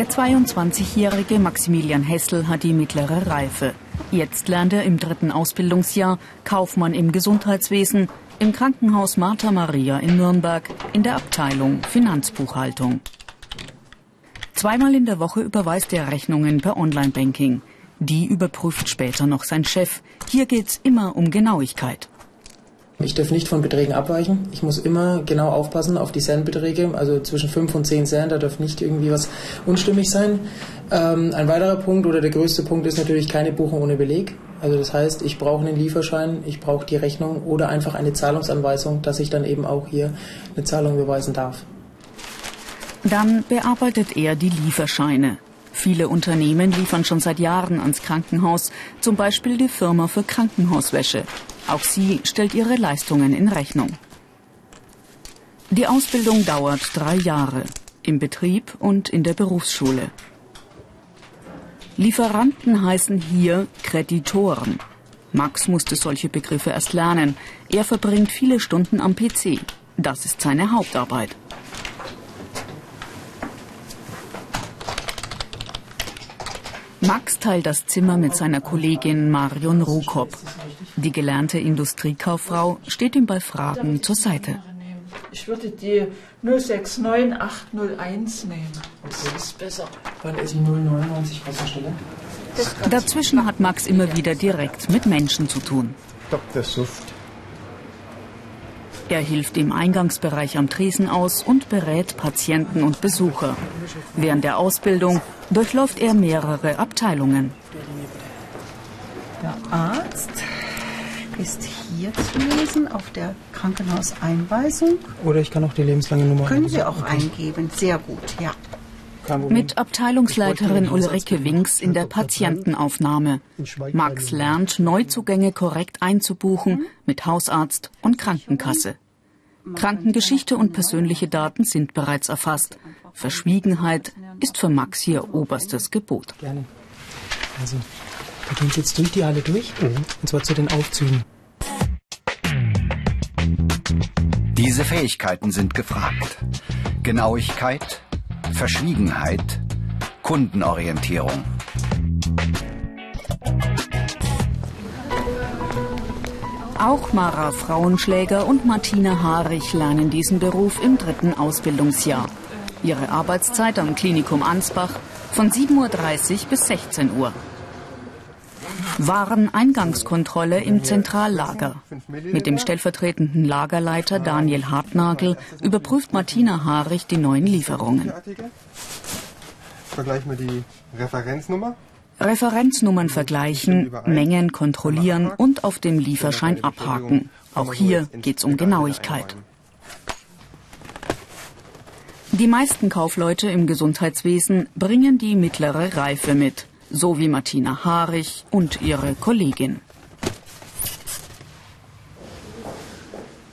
Der 22-jährige Maximilian Hessel hat die mittlere Reife. Jetzt lernt er im dritten Ausbildungsjahr Kaufmann im Gesundheitswesen im Krankenhaus Martha Maria in Nürnberg in der Abteilung Finanzbuchhaltung. Zweimal in der Woche überweist er Rechnungen per Online-Banking. Die überprüft später noch sein Chef. Hier geht's immer um Genauigkeit. Ich darf nicht von Beträgen abweichen. Ich muss immer genau aufpassen auf die Cent-Beträge, also zwischen 5 und 10 Cent, da darf nicht irgendwie was unstimmig sein. Ähm, ein weiterer Punkt oder der größte Punkt ist natürlich keine Buchung ohne Beleg. Also das heißt, ich brauche einen Lieferschein, ich brauche die Rechnung oder einfach eine Zahlungsanweisung, dass ich dann eben auch hier eine Zahlung beweisen darf. Dann bearbeitet er die Lieferscheine. Viele Unternehmen liefern schon seit Jahren ans Krankenhaus, zum Beispiel die Firma für Krankenhauswäsche. Auch sie stellt ihre Leistungen in Rechnung. Die Ausbildung dauert drei Jahre im Betrieb und in der Berufsschule. Lieferanten heißen hier Kreditoren. Max musste solche Begriffe erst lernen. Er verbringt viele Stunden am PC. Das ist seine Hauptarbeit. Max teilt das Zimmer mit seiner Kollegin Marion Rokop. Die gelernte Industriekauffrau steht ihm bei Fragen zur Seite. Ich würde die 069801 nehmen. Das ist besser. Wann ist 099 Wasserstelle? Dazwischen hat Max immer wieder direkt mit Menschen zu tun. Dr. Suft. Er hilft im Eingangsbereich am Tresen aus und berät Patienten und Besucher. Während der Ausbildung durchläuft er mehrere Abteilungen. Der Arzt ist hier zu lesen auf der Krankenhauseinweisung. Oder ich kann auch die lebenslange Nummer Können Sie auch eingeben. Sehr gut, ja. Mit Abteilungsleiterin Ulrike Winks in der Patientenaufnahme. Max lernt, Neuzugänge korrekt einzubuchen mit Hausarzt und Krankenkasse. Krankengeschichte und persönliche Daten sind bereits erfasst. Verschwiegenheit ist für Max hier oberstes Gebot. Gerne. Also, wir gehen jetzt durch die alle durch. Und zwar zu den Aufzügen. Diese Fähigkeiten sind gefragt. Genauigkeit, Verschwiegenheit, Kundenorientierung. Auch Mara Frauenschläger und Martina Harich lernen diesen Beruf im dritten Ausbildungsjahr. Ihre Arbeitszeit am Klinikum Ansbach von 7.30 Uhr bis 16 Uhr. Wareneingangskontrolle im Zentrallager. Mit dem stellvertretenden Lagerleiter Daniel Hartnagel überprüft Martina Harich die neuen Lieferungen. Vergleichen wir die Referenznummer. Referenznummern vergleichen, Mengen kontrollieren und auf dem Lieferschein abhaken. Auch hier geht es um Genauigkeit. Die meisten Kaufleute im Gesundheitswesen bringen die mittlere Reife mit, so wie Martina Harich und ihre Kollegin.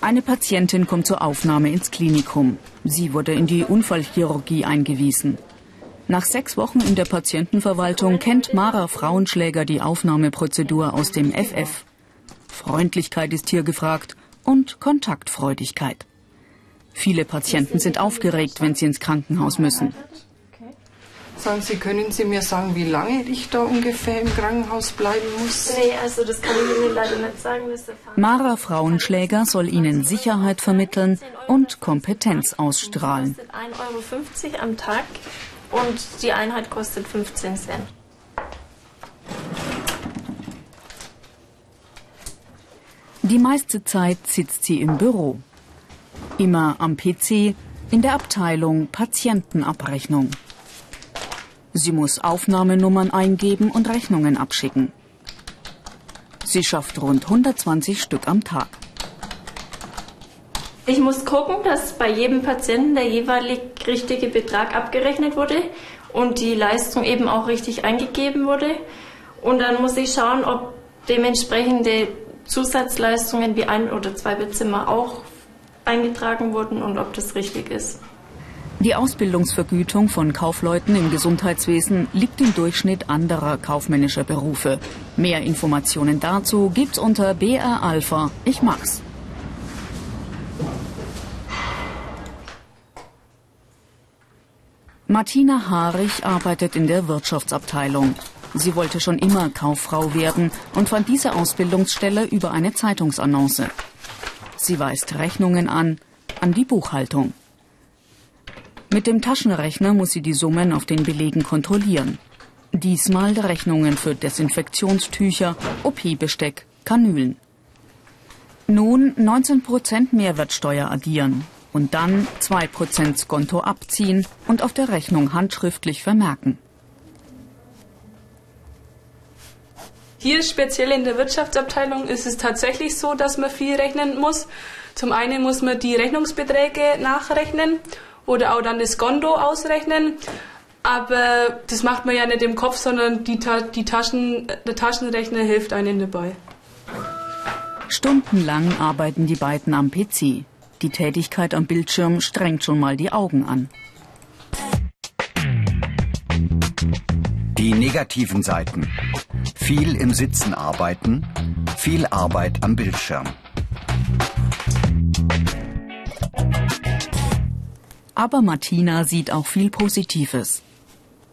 Eine Patientin kommt zur Aufnahme ins Klinikum. Sie wurde in die Unfallchirurgie eingewiesen. Nach sechs Wochen in der Patientenverwaltung kennt Mara Frauenschläger die Aufnahmeprozedur aus dem FF. Freundlichkeit ist hier gefragt und Kontaktfreudigkeit. Viele Patienten sind aufgeregt, wenn sie ins Krankenhaus müssen. Sagen Sie, können Sie mir sagen, wie lange ich da ungefähr im Krankenhaus bleiben muss? Nee, also das kann ich Ihnen leider nicht sagen. Mara Frauenschläger soll Ihnen Sicherheit vermitteln und Kompetenz ausstrahlen. 1,50 Euro am Tag und die Einheit kostet 15 Cent. Die meiste Zeit sitzt sie im Büro. Immer am PC, in der Abteilung Patientenabrechnung. Sie muss Aufnahmenummern eingeben und Rechnungen abschicken. Sie schafft rund 120 Stück am Tag. Ich muss gucken, dass bei jedem Patienten der jeweilig richtige Betrag abgerechnet wurde und die Leistung eben auch richtig eingegeben wurde. Und dann muss ich schauen, ob dementsprechende Zusatzleistungen wie ein oder zwei Bettzimmer auch eingetragen wurden und ob das richtig ist. Die Ausbildungsvergütung von Kaufleuten im Gesundheitswesen liegt im Durchschnitt anderer kaufmännischer Berufe. Mehr Informationen dazu gibt's unter BR Alpha. Ich mag's. Martina Haarig arbeitet in der Wirtschaftsabteilung. Sie wollte schon immer Kauffrau werden und fand diese Ausbildungsstelle über eine Zeitungsannonce. Sie weist Rechnungen an, an die Buchhaltung. Mit dem Taschenrechner muss sie die Summen auf den Belegen kontrollieren. Diesmal Rechnungen für Desinfektionstücher, OP-Besteck, Kanülen. Nun 19% Mehrwertsteuer addieren und dann 2% Skonto abziehen und auf der Rechnung handschriftlich vermerken. Hier speziell in der Wirtschaftsabteilung ist es tatsächlich so, dass man viel rechnen muss. Zum einen muss man die Rechnungsbeträge nachrechnen oder auch dann das Konto ausrechnen. Aber das macht man ja nicht im Kopf, sondern die, die Taschen, der Taschenrechner hilft einem dabei. Stundenlang arbeiten die beiden am PC. Die Tätigkeit am Bildschirm strengt schon mal die Augen an. Die negativen Seiten. Viel im Sitzen arbeiten, viel Arbeit am Bildschirm. Aber Martina sieht auch viel Positives.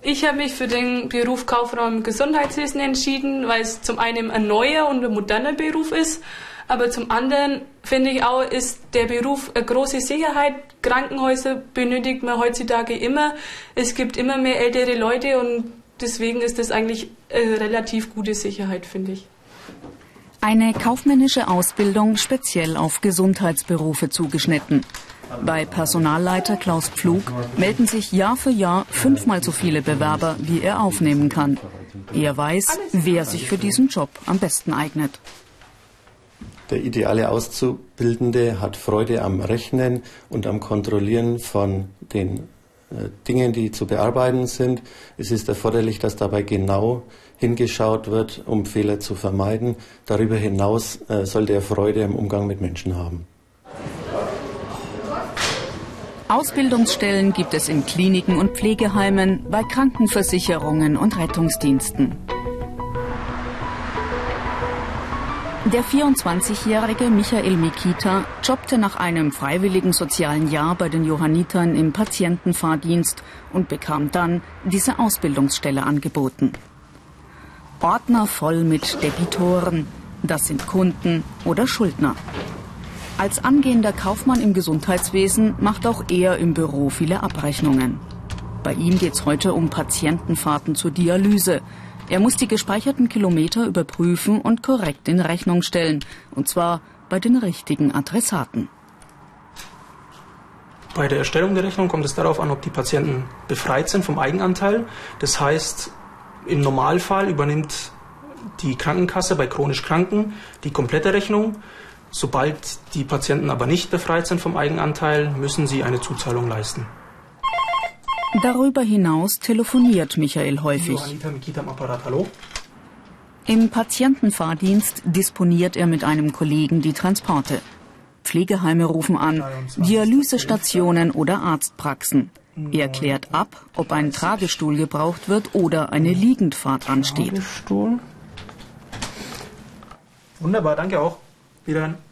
Ich habe mich für den Beruf Kauffrau im Gesundheitswesen entschieden, weil es zum einen ein neuer und ein moderner Beruf ist, aber zum anderen finde ich auch, ist der Beruf eine große Sicherheit. Krankenhäuser benötigt man heutzutage immer. Es gibt immer mehr ältere Leute und deswegen ist das eigentlich eine relativ gute Sicherheit, finde ich. Eine kaufmännische Ausbildung speziell auf Gesundheitsberufe zugeschnitten. Bei Personalleiter Klaus Pflug melden sich Jahr für Jahr fünfmal so viele Bewerber, wie er aufnehmen kann. Er weiß, wer sich für diesen Job am besten eignet. Der ideale Auszubildende hat Freude am Rechnen und am Kontrollieren von den äh, Dingen, die zu bearbeiten sind. Es ist erforderlich, dass dabei genau hingeschaut wird, um Fehler zu vermeiden. Darüber hinaus äh, sollte er Freude am Umgang mit Menschen haben. Ausbildungsstellen gibt es in Kliniken und Pflegeheimen, bei Krankenversicherungen und Rettungsdiensten. Der 24-jährige Michael Mikita jobbte nach einem freiwilligen sozialen Jahr bei den Johannitern im Patientenfahrdienst und bekam dann diese Ausbildungsstelle angeboten. Ordner voll mit Debitoren, das sind Kunden oder Schuldner. Als angehender Kaufmann im Gesundheitswesen macht auch er im Büro viele Abrechnungen. Bei ihm geht es heute um Patientenfahrten zur Dialyse. Er muss die gespeicherten Kilometer überprüfen und korrekt in Rechnung stellen. Und zwar bei den richtigen Adressaten. Bei der Erstellung der Rechnung kommt es darauf an, ob die Patienten befreit sind vom Eigenanteil. Das heißt, im Normalfall übernimmt die Krankenkasse bei chronisch Kranken die komplette Rechnung. Sobald die Patienten aber nicht befreit sind vom Eigenanteil, müssen sie eine Zuzahlung leisten. Darüber hinaus telefoniert Michael häufig. Im Patientenfahrdienst disponiert er mit einem Kollegen die Transporte. Pflegeheime rufen an, Dialysestationen oder Arztpraxen. Er klärt ab, ob ein Tragestuhl gebraucht wird oder eine Liegendfahrt ansteht. Tragestuhl. Wunderbar, danke auch. Wiederhören.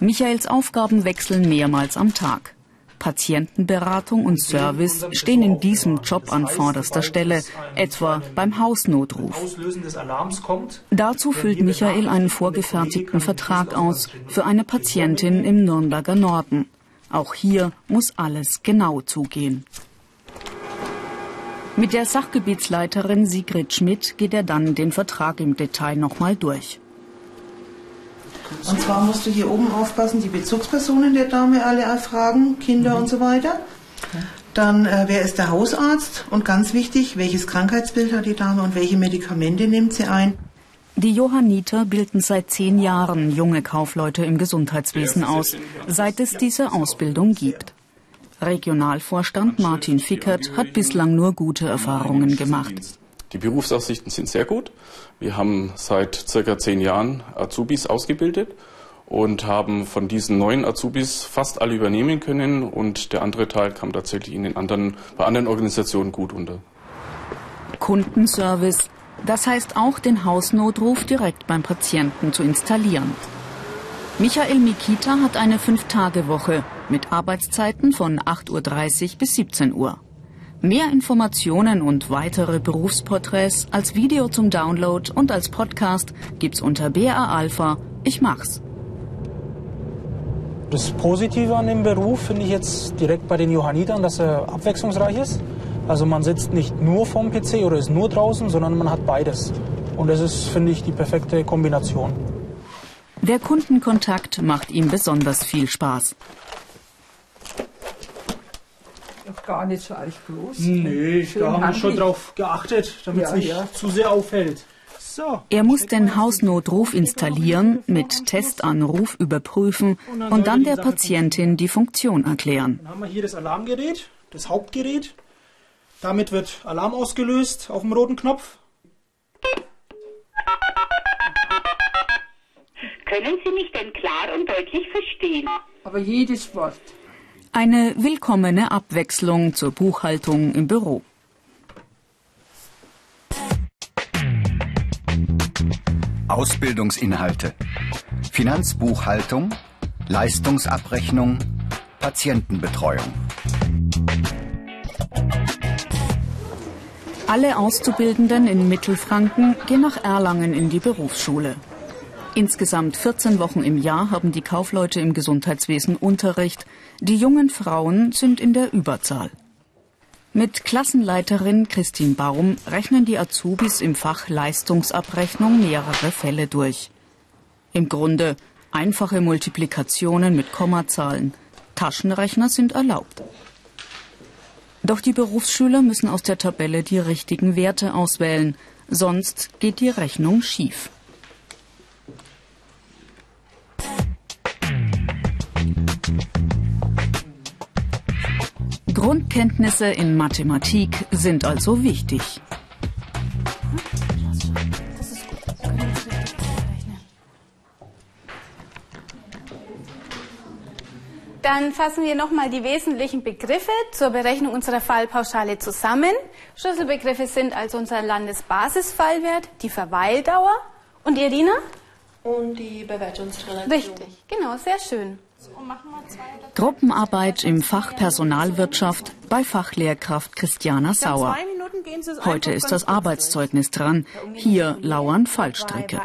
Michaels Aufgaben wechseln mehrmals am Tag. Patientenberatung und Service stehen in diesem Job an vorderster Stelle, etwa beim Hausnotruf. Dazu füllt Michael einen vorgefertigten Vertrag aus für eine Patientin im Nürnberger Norden. Auch hier muss alles genau zugehen. Mit der Sachgebietsleiterin Sigrid Schmidt geht er dann den Vertrag im Detail nochmal durch. Und zwar musst du hier oben aufpassen, die Bezugspersonen der Dame alle erfragen, Kinder mhm. und so weiter. Dann, äh, wer ist der Hausarzt? Und ganz wichtig, welches Krankheitsbild hat die Dame und welche Medikamente nimmt sie ein? Die Johanniter bilden seit zehn Jahren junge Kaufleute im Gesundheitswesen aus, seit es diese Ausbildung gibt. Regionalvorstand Martin Fickert hat bislang nur gute Erfahrungen gemacht. Die Berufsaussichten sind sehr gut. Wir haben seit circa zehn Jahren Azubis ausgebildet und haben von diesen neuen Azubis fast alle übernehmen können und der andere Teil kam tatsächlich in den anderen, bei anderen Organisationen gut unter. Kundenservice, das heißt auch den Hausnotruf direkt beim Patienten zu installieren. Michael Mikita hat eine Fünf-Tage-Woche mit Arbeitszeiten von 8.30 Uhr bis 17 Uhr. Mehr Informationen und weitere Berufsporträts als Video zum Download und als Podcast gibt's unter BR Alpha. Ich mach's. Das Positive an dem Beruf finde ich jetzt direkt bei den Johannitern, dass er abwechslungsreich ist. Also man sitzt nicht nur vom PC oder ist nur draußen, sondern man hat beides. Und das ist, finde ich, die perfekte Kombination. Der Kundenkontakt macht ihm besonders viel Spaß. Gar nicht so arg groß. Nee, Schön da haben wir handlich. schon drauf geachtet, damit es Ja, nicht ja. zu sehr auffällt. So. Er muss den Hausnotruf installieren, mit Testanruf überprüfen und dann der Patientin die Funktion erklären. Dann haben wir hier das Alarmgerät, das Hauptgerät. Damit wird Alarm ausgelöst auf dem roten Knopf. Können Sie mich denn klar und deutlich verstehen? Aber jedes Wort. Eine willkommene Abwechslung zur Buchhaltung im Büro. Ausbildungsinhalte. Finanzbuchhaltung, Leistungsabrechnung, Patientenbetreuung. Alle Auszubildenden in Mittelfranken gehen nach Erlangen in die Berufsschule. Insgesamt 14 Wochen im Jahr haben die Kaufleute im Gesundheitswesen Unterricht. Die jungen Frauen sind in der Überzahl. Mit Klassenleiterin Christine Baum rechnen die Azubis im Fach Leistungsabrechnung mehrere Fälle durch. Im Grunde einfache Multiplikationen mit Kommazahlen. Taschenrechner sind erlaubt. Doch die Berufsschüler müssen aus der Tabelle die richtigen Werte auswählen, sonst geht die Rechnung schief. Grundkenntnisse in Mathematik sind also wichtig. Dann fassen wir nochmal die wesentlichen Begriffe zur Berechnung unserer Fallpauschale zusammen. Schlüsselbegriffe sind also unser Landesbasisfallwert, die Verweildauer und Irina? Und die Bewertungsrelation. Richtig, genau, sehr schön. Gruppenarbeit im Fach Personalwirtschaft bei Fachlehrkraft Christiana Sauer. Heute ist das Arbeitszeugnis dran. Hier lauern Fallstricke.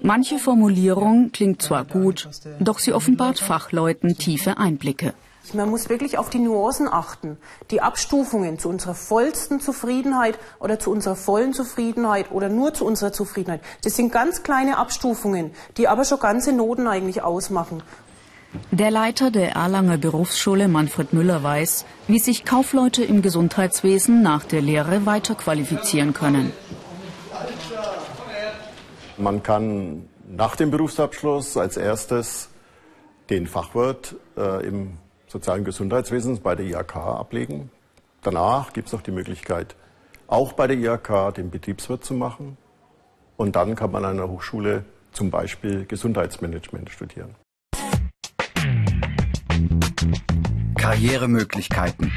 Manche Formulierung klingt zwar gut, doch sie offenbart Fachleuten tiefe Einblicke. Man muss wirklich auf die Nuancen achten. Die Abstufungen zu unserer vollsten Zufriedenheit oder zu unserer vollen Zufriedenheit oder nur zu unserer Zufriedenheit, das sind ganz kleine Abstufungen, die aber schon ganze Noten eigentlich ausmachen. Der Leiter der Erlanger Berufsschule Manfred Müller weiß, wie sich Kaufleute im Gesundheitswesen nach der Lehre weiterqualifizieren können. Man kann nach dem Berufsabschluss als erstes den Fachwirt äh, im sozialen Gesundheitswesen bei der IHK ablegen. Danach gibt es noch die Möglichkeit, auch bei der IHK den Betriebswirt zu machen. Und dann kann man an einer Hochschule zum Beispiel Gesundheitsmanagement studieren. Karrieremöglichkeiten.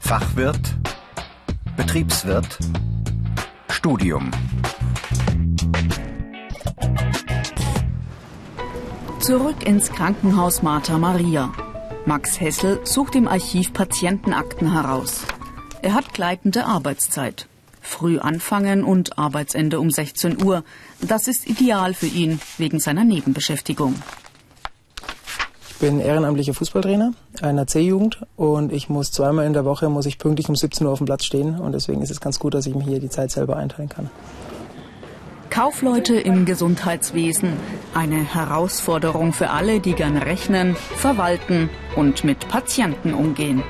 Fachwirt, Betriebswirt, Studium. Zurück ins Krankenhaus Martha Maria. Max Hessel sucht im Archiv Patientenakten heraus. Er hat gleitende Arbeitszeit. Früh anfangen und Arbeitsende um 16 Uhr. Das ist ideal für ihn wegen seiner Nebenbeschäftigung. Ich bin ehrenamtlicher Fußballtrainer einer C-Jugend und ich muss zweimal in der Woche muss ich pünktlich um 17 Uhr auf dem Platz stehen und deswegen ist es ganz gut, dass ich mir hier die Zeit selber einteilen kann. Kaufleute im Gesundheitswesen. Eine Herausforderung für alle, die gern rechnen, verwalten und mit Patienten umgehen.